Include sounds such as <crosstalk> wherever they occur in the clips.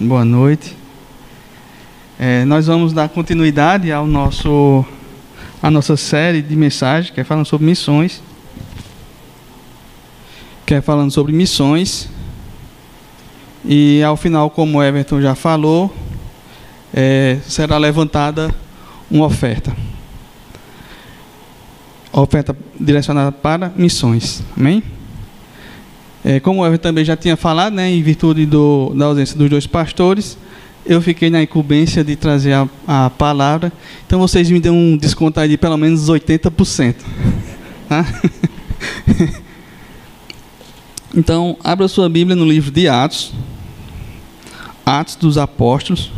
Boa noite. É, nós vamos dar continuidade ao nosso, à nossa série de mensagens, que é falando sobre missões. Que é falando sobre missões. E ao final, como o Everton já falou, é, será levantada uma oferta. Oferta direcionada para missões. Amém? É, como eu também já tinha falado, né, em virtude do, da ausência dos dois pastores, eu fiquei na incumbência de trazer a, a palavra. Então vocês me dão um desconto aí de pelo menos 80%. Tá? <laughs> então, abra sua Bíblia no livro de Atos. Atos dos Apóstolos.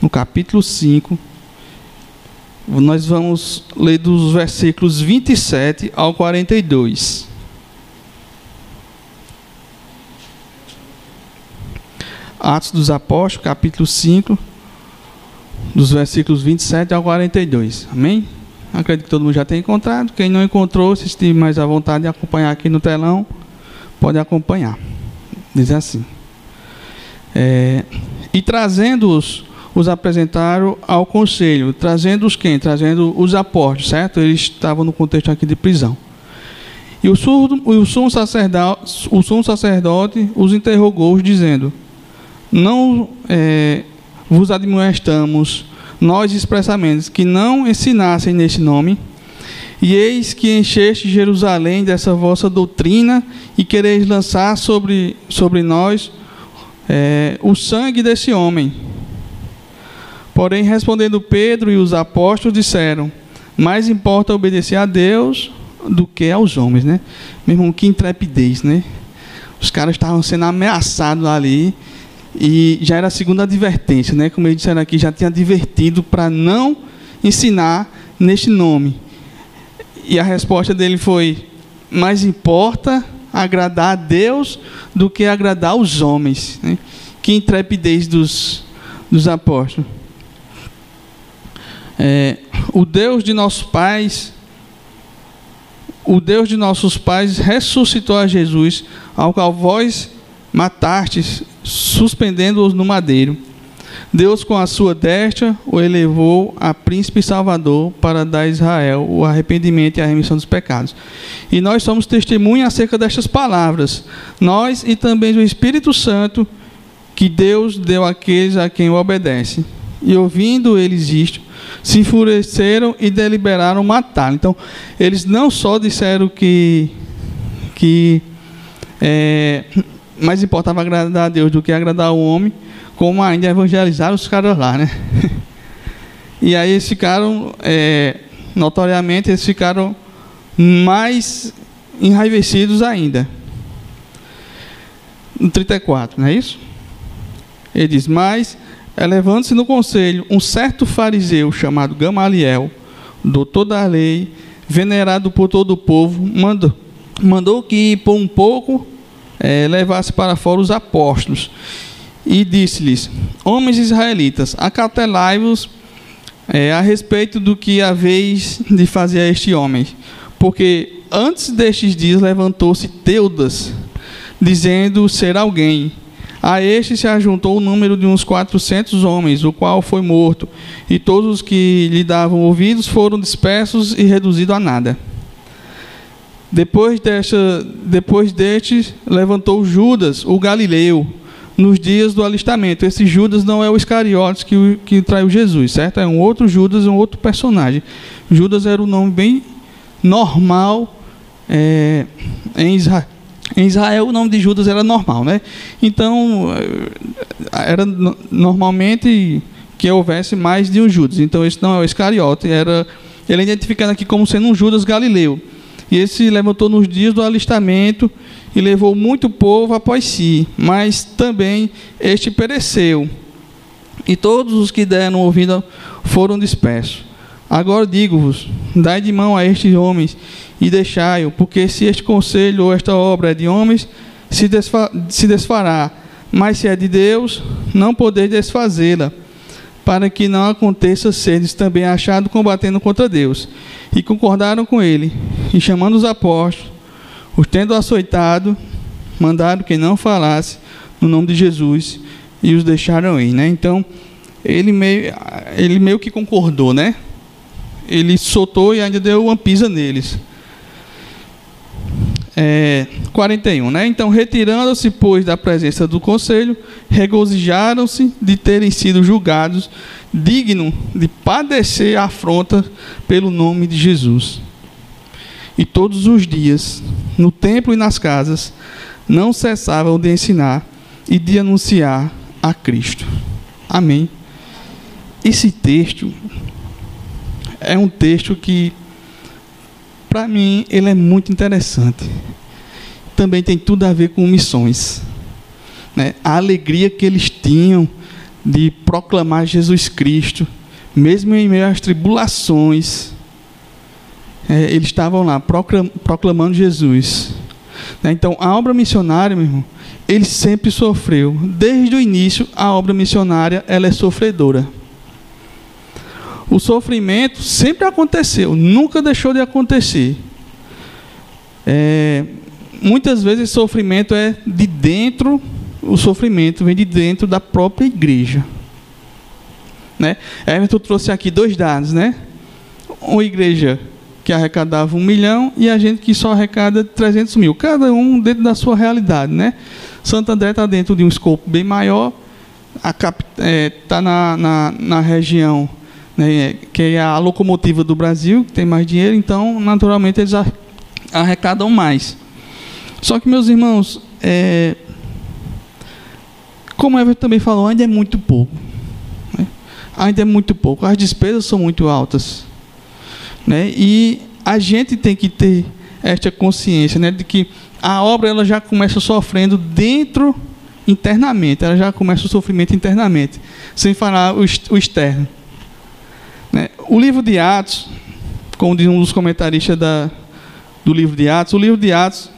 No capítulo 5 nós vamos ler dos versículos 27 ao 42. Atos dos Apóstolos, capítulo 5, dos versículos 27 ao 42. Amém? Acredito que todo mundo já tenha encontrado. Quem não encontrou, se estiver mais à vontade de acompanhar aqui no telão, pode acompanhar. Diz assim: é, E trazendo-os os apresentaram ao conselho, trazendo os quem? Trazendo os apóstolos, certo? Eles estavam no contexto aqui de prisão. E o, surdo, o, sumo sacerdote, o sumo sacerdote os interrogou, dizendo: Não é, vos admoestamos, nós expressamente, que não ensinassem neste nome, e eis que encheste Jerusalém dessa vossa doutrina, e quereis lançar sobre, sobre nós é, o sangue desse homem. Porém, respondendo Pedro e os apóstolos disseram: Mais importa obedecer a Deus do que aos homens, né? Meu irmão, que intrepidez, né? Os caras estavam sendo ameaçados ali e já era a segunda advertência, né? Como eles disseram aqui, já tinha advertido para não ensinar neste nome. E a resposta dele foi: mais importa agradar a Deus do que agradar os homens. Né? Que intrepidez dos, dos apóstolos. É, o Deus de nossos pais, o Deus de nossos pais ressuscitou a Jesus, ao qual vós matastes, suspendendo-os no madeiro. Deus, com a sua destra, o elevou a príncipe salvador para dar a Israel o arrependimento e a remissão dos pecados. E nós somos testemunhas acerca destas palavras, nós e também o Espírito Santo, que Deus deu àqueles a quem o obedece. E ouvindo eles isto, se enfureceram e deliberaram matar. Então, eles não só disseram que, que é, mais importava agradar a Deus do que agradar o homem, como ainda evangelizaram os caras lá, né? <laughs> E aí eles ficaram, é, notoriamente, eles ficaram mais enraivecidos ainda. No 34, não é isso? Ele diz, mas Elevando-se no conselho um certo fariseu chamado Gamaliel, doutor da lei, venerado por todo o povo, mandou, mandou que por um pouco é, levasse para fora os apóstolos e disse-lhes: Homens israelitas, acautelai-vos é, a respeito do que haveis de fazer a este homem, porque antes destes dias levantou-se Teudas, dizendo ser alguém a este se ajuntou o número de uns quatrocentos homens, o qual foi morto, e todos os que lhe davam ouvidos foram dispersos e reduzidos a nada. Depois, desta, depois deste, levantou Judas, o Galileu, nos dias do alistamento. Esse Judas não é o Iscariotes que, que traiu Jesus, certo? É um outro Judas, um outro personagem. Judas era um nome bem normal é, em Israel em Israel, o nome de Judas era normal, né? Então, eh, era normalmente que houvesse mais de um Judas. Então, esse não é o Iscariote, era ele é identificado aqui como sendo um Judas Galileu. E esse levantou nos dias do alistamento e levou muito povo após si, mas também este pereceu. E todos os que deram ouvido foram dispersos. Agora digo-vos: dai de mão a estes homens e deixai-o, porque se este conselho ou esta obra é de homens, se, desfa se desfará, mas se é de Deus, não podeis desfazê-la, para que não aconteça seres também achados combatendo contra Deus. E concordaram com ele, e chamando os apóstolos, os tendo açoitado, mandaram que não falasse no nome de Jesus e os deixaram ir, né? Então, ele meio, ele meio que concordou, né? Ele soltou e ainda deu uma pisa neles. É, 41, né? Então, retirando-se, pois, da presença do conselho, regozijaram-se de terem sido julgados dignos de padecer afronta pelo nome de Jesus. E todos os dias, no templo e nas casas, não cessavam de ensinar e de anunciar a Cristo. Amém. Esse texto é um texto que, para mim, ele é muito interessante. Também tem tudo a ver com missões. Né? A alegria que eles tinham de proclamar Jesus Cristo, mesmo em meio às tribulações, é, eles estavam lá proclamando Jesus. Né? Então, a obra missionária, meu irmão, ele sempre sofreu. Desde o início, a obra missionária ela é sofredora. O sofrimento sempre aconteceu, nunca deixou de acontecer. É, muitas vezes esse sofrimento é de dentro, o sofrimento vem de dentro da própria igreja. Né? Everton trouxe aqui dois dados, né? Uma igreja que arrecadava um milhão e a gente que só arrecada 300 mil. Cada um dentro da sua realidade, né? Santo André está dentro de um escopo bem maior, está é, tá na, na, na, região né, que é a locomotiva do Brasil, que tem mais dinheiro, então, naturalmente, eles arrecadam mais. Só que, meus irmãos, é, como Everton também falou, ainda é muito pouco. Né? Ainda é muito pouco. As despesas são muito altas. Né? E a gente tem que ter esta consciência né, de que a obra ela já começa sofrendo dentro internamente, ela já começa o sofrimento internamente, sem falar o, externo. Né? O livro de Atos, como diz um dos comentaristas da, do livro de Atos, o livro de Atos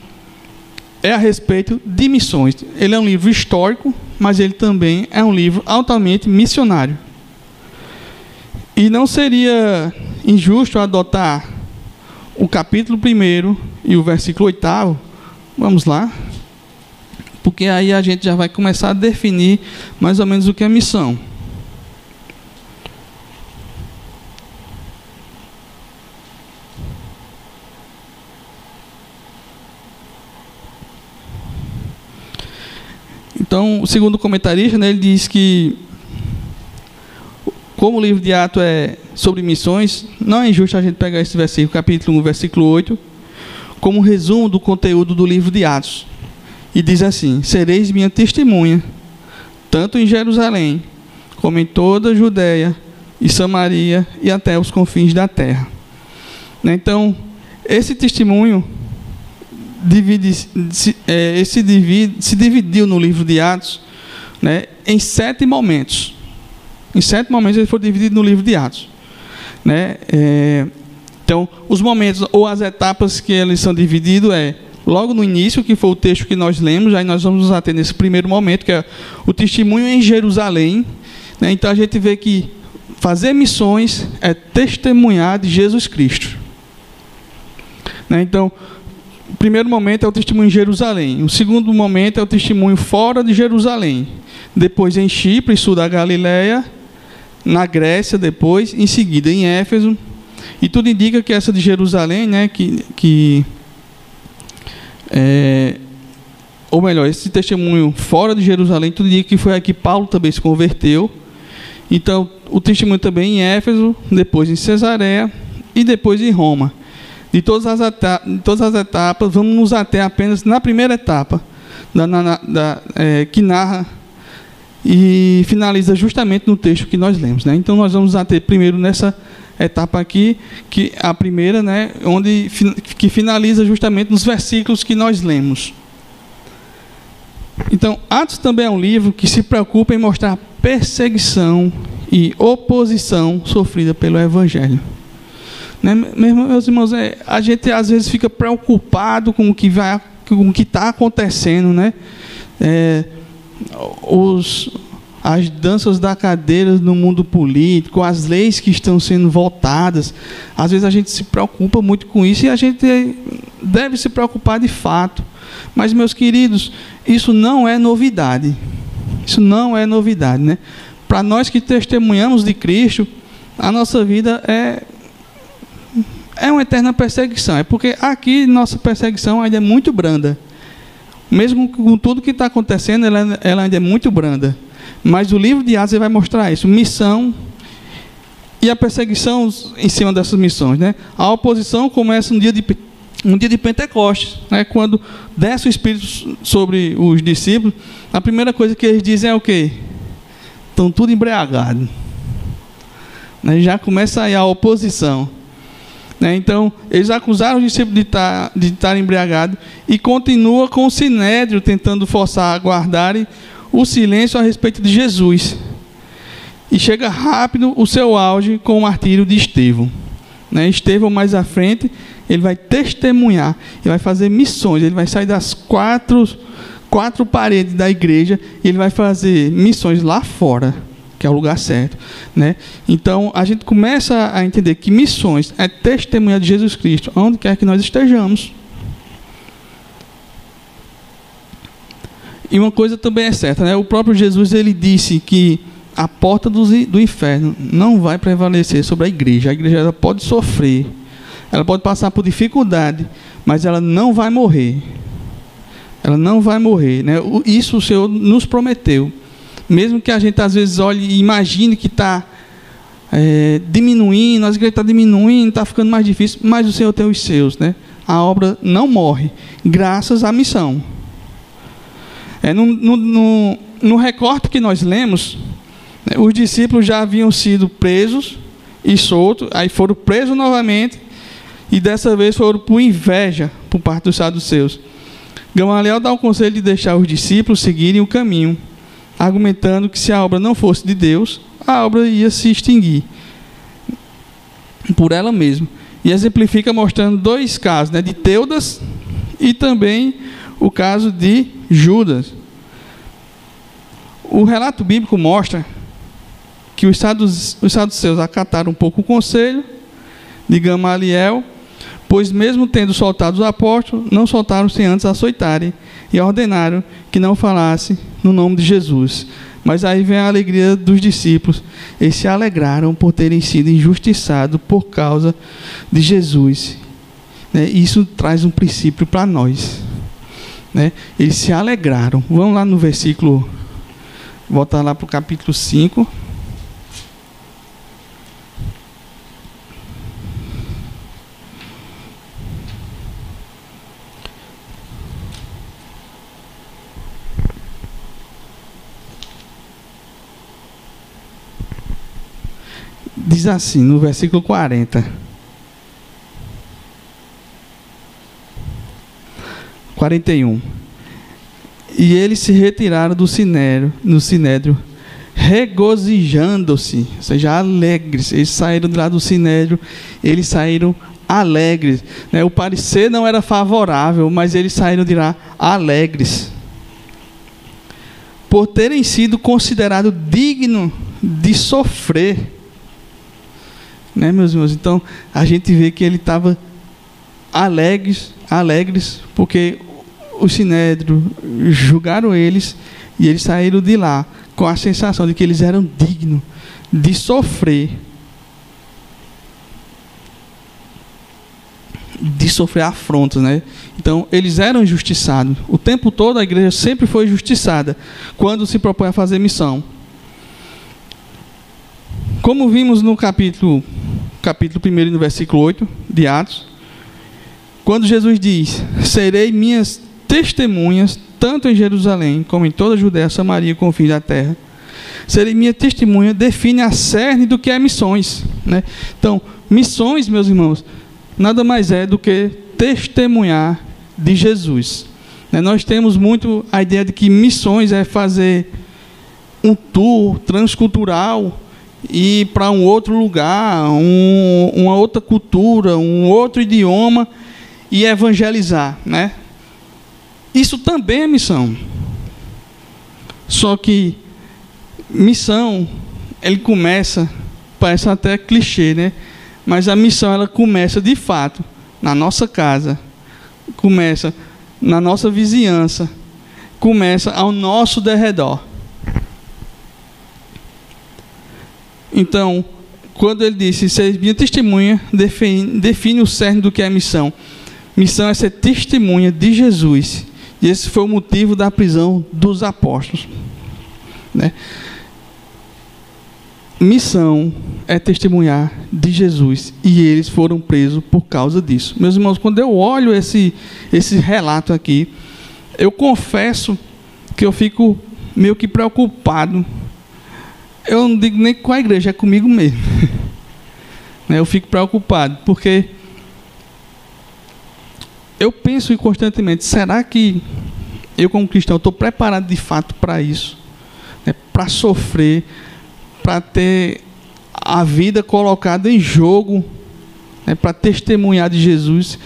é a respeito de missões. Ele é um livro histórico, mas ele também é um livro altamente missionário. E não seria injusto adotar o capítulo 1 e o versículo 8. Vamos lá. Porque aí a gente já vai começar a definir mais ou menos o que é missão. Então, segundo o comentarista, né, ele diz que como o livro de Atos é sobre missões, não é injusto a gente pegar esse versículo, capítulo 1, versículo 8, como resumo do conteúdo do livro de Atos. E diz assim: Sereis minha testemunha, tanto em Jerusalém, como em toda a Judéia e Samaria e até os confins da terra. Né, então, esse testemunho divide, se, é, esse divide, se dividiu no livro de Atos né, em sete momentos. Em sete momentos ele foi dividido no livro de Atos. Né? É, então, os momentos ou as etapas que eles são divididos é logo no início, que foi o texto que nós lemos, aí nós vamos nos ater nesse primeiro momento, que é o testemunho em Jerusalém. Né? Então a gente vê que fazer missões é testemunhar de Jesus Cristo. Né? Então, o primeiro momento é o testemunho em Jerusalém. O segundo momento é o testemunho fora de Jerusalém. Depois em Chipre, sul da Galileia na Grécia depois, em seguida em Éfeso. E tudo indica que essa de Jerusalém, né, que, que é, ou melhor, esse testemunho fora de Jerusalém, tudo indica que foi aqui que Paulo também se converteu. Então, o testemunho também em Éfeso, depois em Cesareia e depois em Roma. De todas as, etapas, todas as etapas, vamos nos ater apenas na primeira etapa, da, na, da, é, que narra e finaliza justamente no texto que nós lemos. Né? Então, nós vamos até primeiro nessa etapa aqui, que a primeira, né, onde que finaliza justamente nos versículos que nós lemos. Então, Atos também é um livro que se preocupa em mostrar perseguição e oposição sofrida pelo Evangelho. Né, meus irmãos, é, a gente às vezes fica preocupado com o que vai, com o que está acontecendo, né? É, os, as danças da cadeira no mundo político, as leis que estão sendo votadas. Às vezes a gente se preocupa muito com isso e a gente deve se preocupar de fato. Mas, meus queridos, isso não é novidade. Isso não é novidade, né? Para nós que testemunhamos de Cristo, a nossa vida é é uma eterna perseguição. É porque aqui nossa perseguição ainda é muito branda. Mesmo com tudo que está acontecendo, ela, ela, ainda é muito branda. Mas o livro de Atos vai mostrar isso. Missão e a perseguição em cima dessas missões. Né? A oposição começa no dia de, no dia de Pentecostes, né? quando desce o Espírito sobre os discípulos. A primeira coisa que eles dizem é o quê? Estão tudo embriagados. Né? Já começa aí a oposição. Né? Então, eles acusaram os discípulos de estar, de estar embriagados e continua com o sinédrio tentando forçar a guardarem o silêncio a respeito de Jesus. E chega rápido o seu auge com o martírio de Estevão. Né? Estevão, mais à frente, ele vai testemunhar, ele vai fazer missões, ele vai sair das quatro, quatro paredes da igreja e ele vai fazer missões lá fora que é o lugar certo, né? Então a gente começa a entender que missões é testemunhar de Jesus Cristo, onde quer que nós estejamos. E uma coisa também é certa, né? O próprio Jesus ele disse que a porta do, do inferno não vai prevalecer sobre a igreja. A igreja ela pode sofrer, ela pode passar por dificuldade, mas ela não vai morrer. Ela não vai morrer, né? Isso o Senhor nos prometeu. Mesmo que a gente às vezes olhe e imagine que está é, diminuindo, as igrejas estão tá diminuindo, está ficando mais difícil, mas o Senhor tem os seus, né? A obra não morre, graças à missão. É, no, no, no, no recorte que nós lemos, né, os discípulos já haviam sido presos e soltos, aí foram presos novamente, e dessa vez foram por inveja por parte dos saduceus. Gamaliel dá o conselho de deixar os discípulos seguirem o caminho argumentando que se a obra não fosse de Deus, a obra ia se extinguir por ela mesma. E exemplifica mostrando dois casos, né, de Teudas e também o caso de Judas. O relato bíblico mostra que os saduceus acataram um pouco o conselho de Gamaliel, pois mesmo tendo soltado os apóstolos, não soltaram sem antes açoitarem e ordenaram que não falasse no nome de Jesus. Mas aí vem a alegria dos discípulos. Eles se alegraram por terem sido injustiçados por causa de Jesus. Né? Isso traz um princípio para nós. Né? Eles se alegraram. Vamos lá no versículo, voltar lá para o capítulo 5. Diz assim, no versículo 40. 41. E eles se retiraram do sinédrio, no sinédrio, regozijando-se, ou seja, alegres. Eles saíram de lá do sinédrio, eles saíram alegres. Né? O parecer não era favorável, mas eles saíram de lá alegres. Por terem sido considerados dignos de sofrer né, meus irmãos? Então, a gente vê que ele estava alegres, alegres, porque o Sinédrio julgaram eles e eles saíram de lá com a sensação de que eles eram dignos de sofrer, de sofrer afrontas, né? Então, eles eram injustiçados. O tempo todo a igreja sempre foi injustiçada quando se propõe a fazer missão. Como vimos no capítulo capítulo 1 no versículo 8 de Atos, quando Jesus diz: Serei minhas testemunhas, tanto em Jerusalém como em toda a Judéia, Samaria e confins da terra. Serei minha testemunha, define a cerne do que é missões. Né? Então, missões, meus irmãos, nada mais é do que testemunhar de Jesus. Né? Nós temos muito a ideia de que missões é fazer um tour transcultural ir para um outro lugar, um, uma outra cultura, um outro idioma e evangelizar, né? Isso também é missão. Só que missão, ele começa, parece até clichê, né? Mas a missão ela começa de fato na nossa casa, começa na nossa vizinhança, começa ao nosso derredor. Então, quando ele disse, ser minha testemunha, define, define o cerne do que é missão. Missão é ser testemunha de Jesus. E esse foi o motivo da prisão dos apóstolos. Né? Missão é testemunhar de Jesus. E eles foram presos por causa disso. Meus irmãos, quando eu olho esse, esse relato aqui, eu confesso que eu fico meio que preocupado eu não digo nem com a igreja, é comigo mesmo. <laughs> Né, eu fico preocupado, porque eu penso constantemente: será que eu, como cristão, estou preparado de fato para isso? Né, para sofrer, para ter a vida colocada em jogo, né, para testemunhar de Jesus.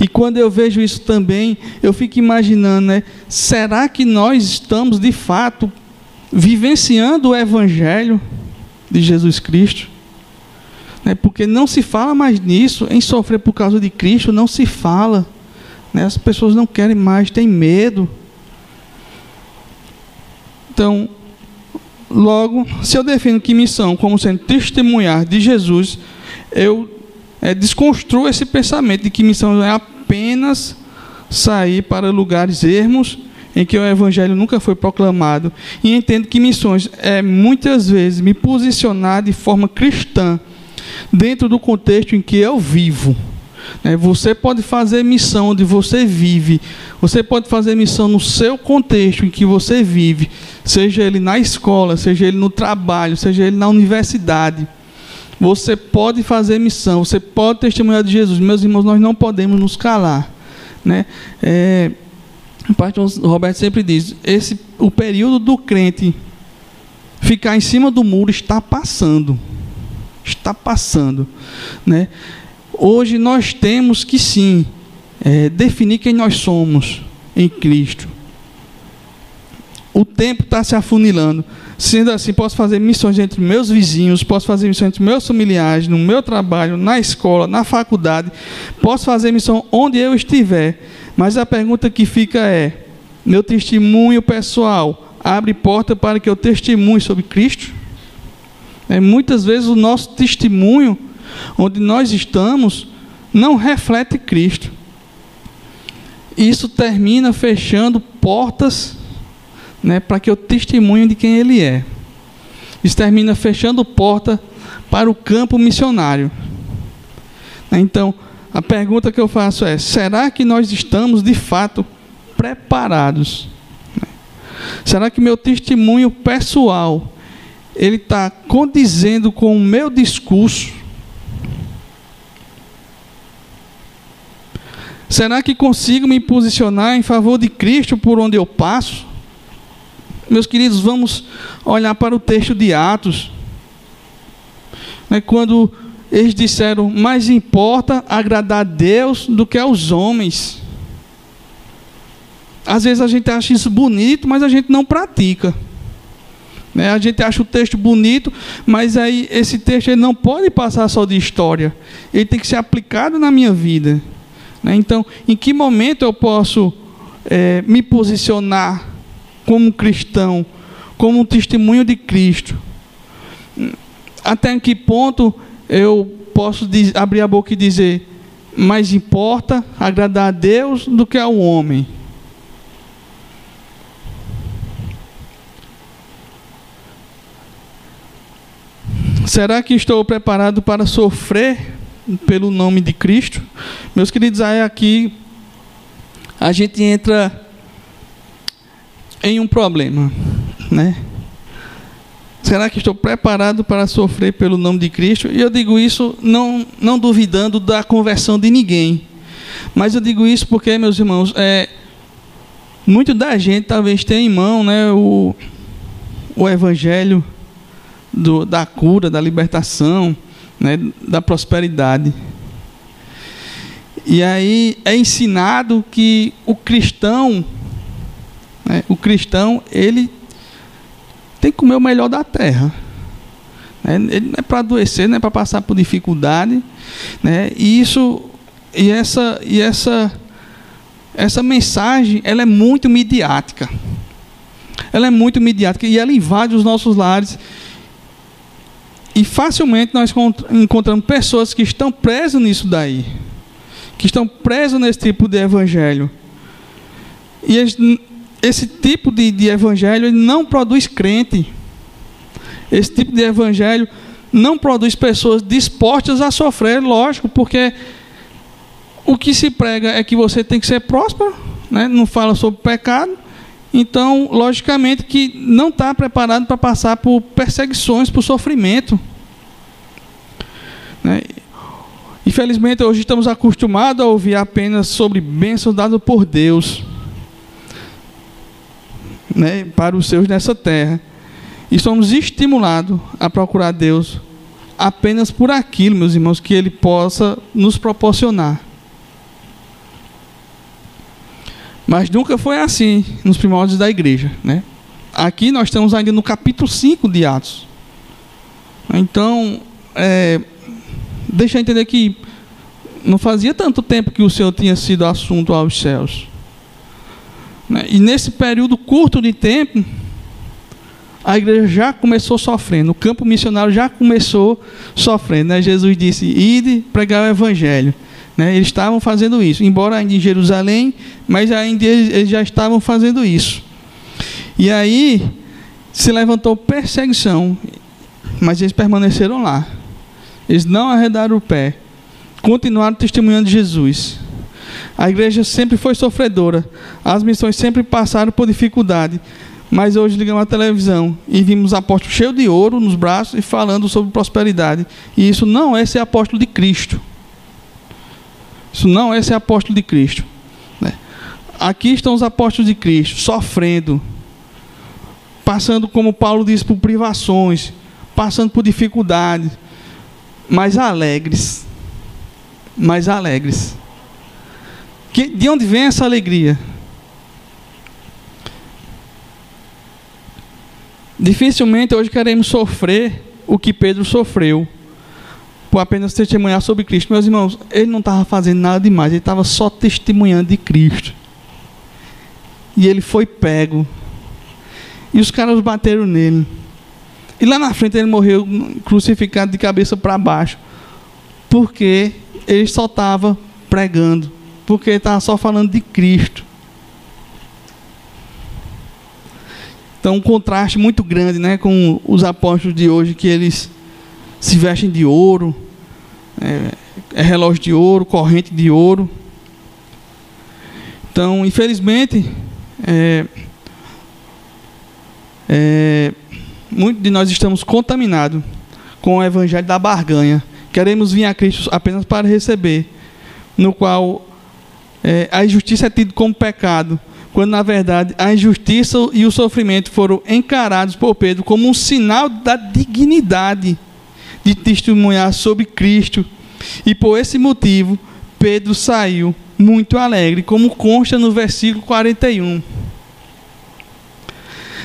E quando eu vejo isso também, eu fico imaginando: né, será que nós estamos de fato vivenciando o Evangelho de Jesus Cristo. Né? Porque não se fala mais nisso, em sofrer por causa de Cristo, não se fala. Né? As pessoas não querem mais, têm medo. Então, logo, se eu defino que missão como sendo testemunhar de Jesus, eu é, desconstruo esse pensamento de que missão é apenas sair para lugares ermos em que o evangelho nunca foi proclamado, e entendo que missões é muitas vezes me posicionar de forma cristã dentro do contexto em que eu vivo. Né? Você pode fazer missão onde você vive, você pode fazer missão no seu contexto em que você vive, seja ele na escola, seja ele no trabalho, seja ele na universidade. Você pode fazer missão, você pode testemunhar de Jesus. Meus irmãos, nós não podemos nos calar. Né? É, o pastor Roberto sempre diz: esse, o período do crente ficar em cima do muro está passando. Está passando. Né? Hoje nós temos que sim é, definir quem nós somos em Cristo. O tempo está se afunilando. Sendo assim, posso fazer missões entre meus vizinhos, posso fazer missões entre meus familiares, no meu trabalho, na escola, na faculdade, posso fazer missão onde eu estiver. Mas a pergunta que fica é: meu testemunho pessoal abre porta para que eu testemunhe sobre Cristo? É, muitas vezes o nosso testemunho, onde nós estamos, não reflete Cristo. Isso termina fechando portas né, para que eu testemunhe de quem Ele é. Isso termina fechando porta para o campo missionário. Então, a pergunta que eu faço é: será que nós estamos de fato preparados? Será que meu testemunho pessoal ele está condizendo com o meu discurso? Será que consigo me posicionar em favor de Cristo por onde eu passo? Meus queridos, vamos olhar para o texto de Atos. Né, quando eles disseram: mais importa agradar a Deus do que aos homens. Às vezes a gente acha isso bonito, mas a gente não pratica. Né? A gente acha o texto bonito, mas aí esse texto ele não pode passar só de história. Ele tem que ser aplicado na minha vida. Né? Então, em que momento eu posso é, me posicionar como cristão, como um testemunho de Cristo? Até em que ponto eu posso abrir a boca e dizer: mais importa agradar a Deus do que ao homem. Será que estou preparado para sofrer pelo nome de Cristo? Meus queridos, aí aqui a gente entra em um problema, né? Será que estou preparado para sofrer pelo nome de Cristo? E eu digo isso não, não duvidando da conversão de ninguém. Mas eu digo isso porque, meus irmãos, é, muito da gente talvez tenha em mão né, o, o evangelho do, da cura, da libertação, né, da prosperidade. E aí é ensinado que o cristão, né, o cristão, ele tem que comer o melhor da terra. Né? Ele não é para adoecer, não é para passar por dificuldade. Né? E isso, e essa, e essa essa mensagem ela é muito midiática. Ela é muito midiática e ela invade os nossos lares. E facilmente nós encontramos pessoas que estão presas nisso daí, que estão presas nesse tipo de evangelho. E esse tipo de, de evangelho não produz crente. Esse tipo de evangelho não produz pessoas dispostas a sofrer, lógico, porque o que se prega é que você tem que ser próspero, né? não fala sobre pecado, então, logicamente, que não está preparado para passar por perseguições, por sofrimento. Né? Infelizmente, hoje estamos acostumados a ouvir apenas sobre bênçãos dadas por Deus né, para os seus nessa terra. E somos estimulados a procurar Deus apenas por aquilo, meus irmãos, que Ele possa nos proporcionar. Mas nunca foi assim nos primórdios da igreja. Né? Aqui nós estamos ainda no capítulo 5 de Atos. Então, é, deixa eu entender que não fazia tanto tempo que o Senhor tinha sido assunto aos céus. Né? E nesse período curto de tempo, a igreja já começou sofrendo, o campo missionário já começou sofrendo. Né? Jesus disse: Ide pregar o evangelho. Né? Eles estavam fazendo isso, embora ainda em Jerusalém, mas ainda eles já estavam fazendo isso. E aí se levantou perseguição, mas eles permaneceram lá. Eles não arredaram o pé, continuaram testemunhando Jesus. A igreja sempre foi sofredora, as missões sempre passaram por dificuldade, mas hoje ligamos a televisão e vimos apóstolo cheio de ouro nos braços e falando sobre prosperidade. E isso não é ser apóstolo de Cristo. Isso não é ser apóstolo de Cristo. Né? Aqui estão os apóstolos de Cristo, sofrendo, passando, como Paulo disse, por privações, passando por dificuldades, mas alegres. Mas alegres. Que, de onde vem essa alegria? Dificilmente hoje queremos sofrer o que Pedro sofreu por apenas testemunhar sobre Cristo. Meus irmãos, ele não estava fazendo nada demais, ele estava só testemunhando de Cristo. E ele foi pego. E os caras bateram nele. E lá na frente ele morreu crucificado de cabeça para baixo. Porque ele só estava pregando. Porque ele estava só falando de Cristo. Então, um contraste muito grande né, com os apóstolos de hoje, que eles se vestem de ouro, é, é relógio de ouro, corrente de ouro. Então, infelizmente, é, é, muitos de nós estamos contaminados com o evangelho da barganha. Queremos vir a Cristo apenas para receber, no qual é, a injustiça é tida como pecado, quando na verdade a injustiça e o sofrimento foram encarados por Pedro como um sinal da dignidade de testemunhar sobre Cristo. E por esse motivo, Pedro saiu muito alegre, como consta no versículo 41.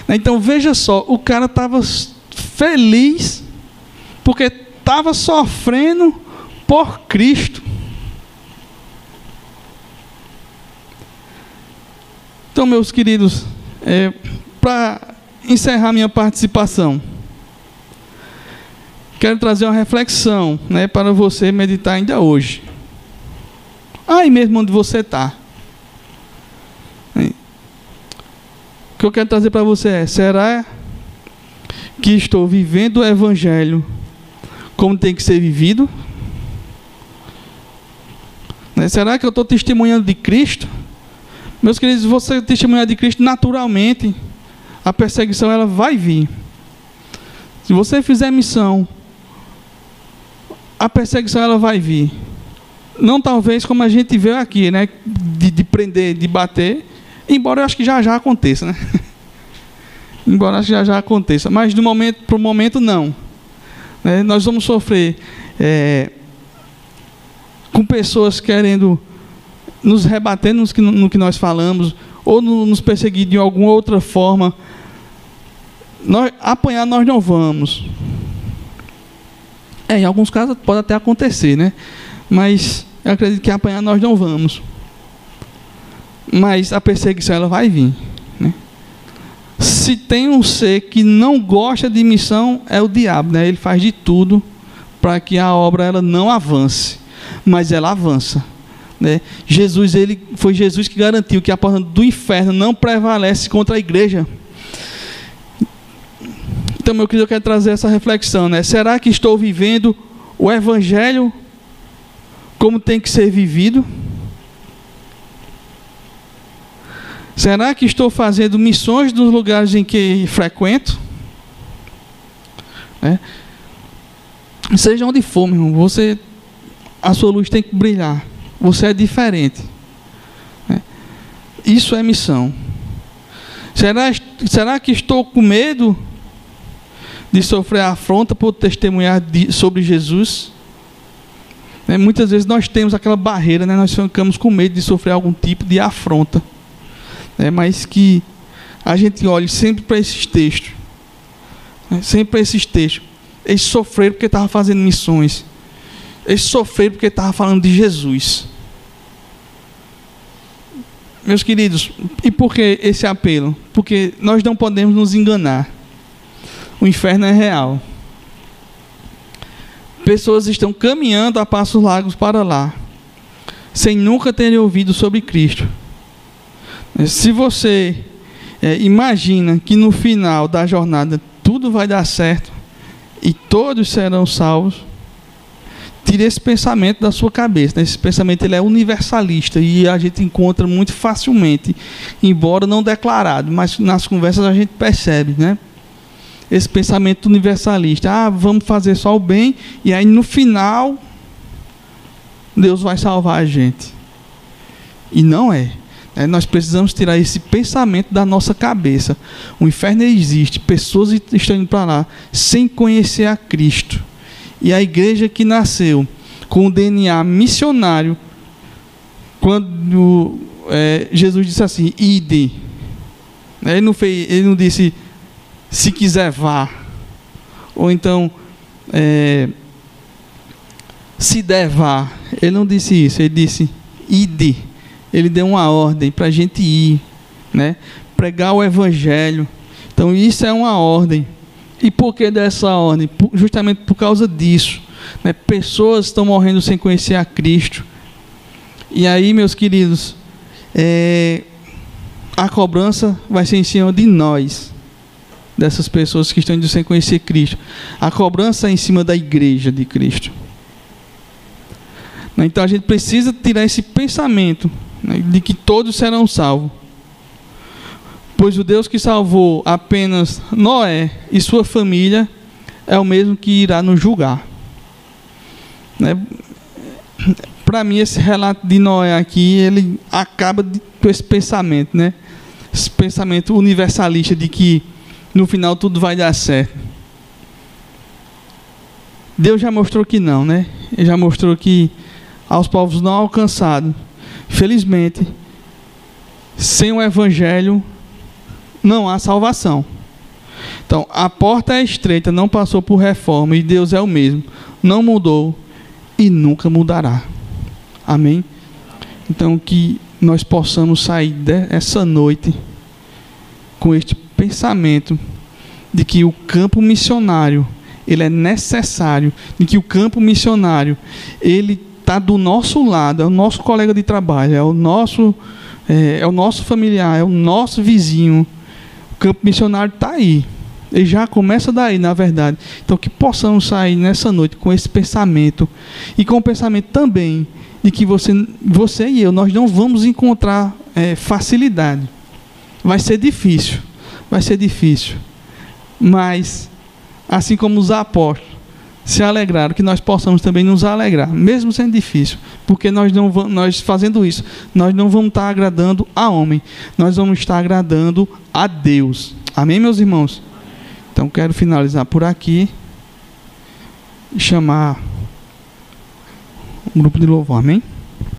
Então veja só, o cara estava feliz porque estava sofrendo por Cristo. Então, meus queridos, é, para encerrar minha participação, quero trazer uma reflexão né, para você meditar ainda hoje. Aí mesmo onde você está. O que eu quero trazer para você é: será que estou vivendo o Evangelho como tem que ser vivido? Né, será que eu estou testemunhando de Cristo? Meus queridos, você testemunhar de Cristo naturalmente, a perseguição ela vai vir. Se você fizer missão a perseguição ela vai vir. Não talvez como a gente vê aqui, né? De, de prender, de bater. Embora eu acho que já já aconteça, né? <laughs> embora já já aconteça. Mas do momento para o momento não. Né? Nós vamos sofrer é, com pessoas querendo nos rebater no que, nós falamos, ou no, nos perseguir de alguma outra forma. Nós, apanhar nós não vamos. É, em alguns casos pode até acontecer, né? Mas eu acredito que apanhar nós não vamos. mas a perseguição ela vai vir. Né? Se tem um ser que não gosta de missão, é o diabo. Né? Ele faz de tudo para que a obra ela não avance, mas ela avança. Né? Jesus, ele foi Jesus que garantiu que a porta do inferno não prevalece contra a igreja. Então, meu querido, eu quero trazer essa reflexão, né? Será que estou vivendo o evangelho como tem que ser vivido? Será que estou fazendo missões nos lugares em que frequento? É. Seja onde for, meu irmão, você, a sua luz tem que brilhar. Você é diferente. É. Isso é missão. Será, será que estou com medo de sofrer afronta por testemunhar de, sobre Jesus? É, muitas vezes nós temos aquela barreira, né? nós ficamos com medo de sofrer algum tipo de afronta né, mas que a gente olhe sempre para esses textos, né, sempre para esses textos. Eles sofreram porque estavam fazendo missões, eles sofreram porque estavam falando de Jesus. Meus queridos, e por que esse apelo? Porque nós não podemos nos enganar. O inferno é real. Pessoas estão caminhando a passos largos para lá, sem nunca terem ouvido sobre Cristo. Se você é, imagina que no final da jornada tudo vai dar certo e todos serão salvos, tire esse pensamento da sua cabeça. Esse pensamento ele é universalista e a gente encontra muito facilmente, embora não declarado, mas nas conversas a gente percebe, né? Esse pensamento universalista, ah, vamos fazer só o bem e aí no final Deus vai salvar a gente. E não é. É, nós precisamos tirar esse pensamento da nossa cabeça. O inferno existe, pessoas estão indo para lá sem conhecer a Cristo. E a igreja que nasceu com o DNA missionário, quando é, Jesus disse assim: ide. Ele não, fez, ele não disse, se quiser vá. Ou então, é, se der vá. Ele não disse isso, ele disse, ide ele deu uma ordem para a gente ir, né? pregar o evangelho. Então isso é uma ordem. E por que dessa ordem? Justamente por causa disso. Né? Pessoas estão morrendo sem conhecer a Cristo. E aí, meus queridos, é, a cobrança vai ser em cima de nós, dessas pessoas que estão indo sem conhecer Cristo. A cobrança é em cima da igreja de Cristo. Então a gente precisa tirar esse pensamento né, de que todos serão salvos. Pois o Deus que salvou apenas Noé e sua família é o mesmo que irá nos julgar. Né? Para mim, esse relato de Noé aqui, ele acaba de, com esse pensamento, né? Esse pensamento universalista de que no final tudo vai dar certo. Deus já mostrou que não, né? Ele já mostrou que aos povos não alcançados Felizmente, sem o Evangelho não há salvação. Então, a porta é estreita, não passou por reforma e Deus é o mesmo. Não mudou e nunca mudará. Amém? Então, que nós possamos sair dessa noite com este pensamento de que o campo missionário ele é necessário, de que o campo missionário ele está do nosso lado, é o nosso colega de trabalho, é o nosso, é, é o nosso familiar, é o nosso vizinho. Campo missionário está aí. Ele já começa daí, na verdade. Então, que possamos sair nessa noite com esse pensamento e com o pensamento também de que você, você e eu, nós não vamos encontrar é, facilidade. Vai ser difícil, vai ser difícil. Mas, assim como os apóstolos, se alegraram, que nós possamos também nos alegrar, mesmo sendo difícil, porque nós não vamos, nós fazendo isso, nós não vamos estar agradando a homem, nós vamos estar agradando a Deus. Amém, meus irmãos? Então quero finalizar por aqui e chamar um grupo de louvor. Amém?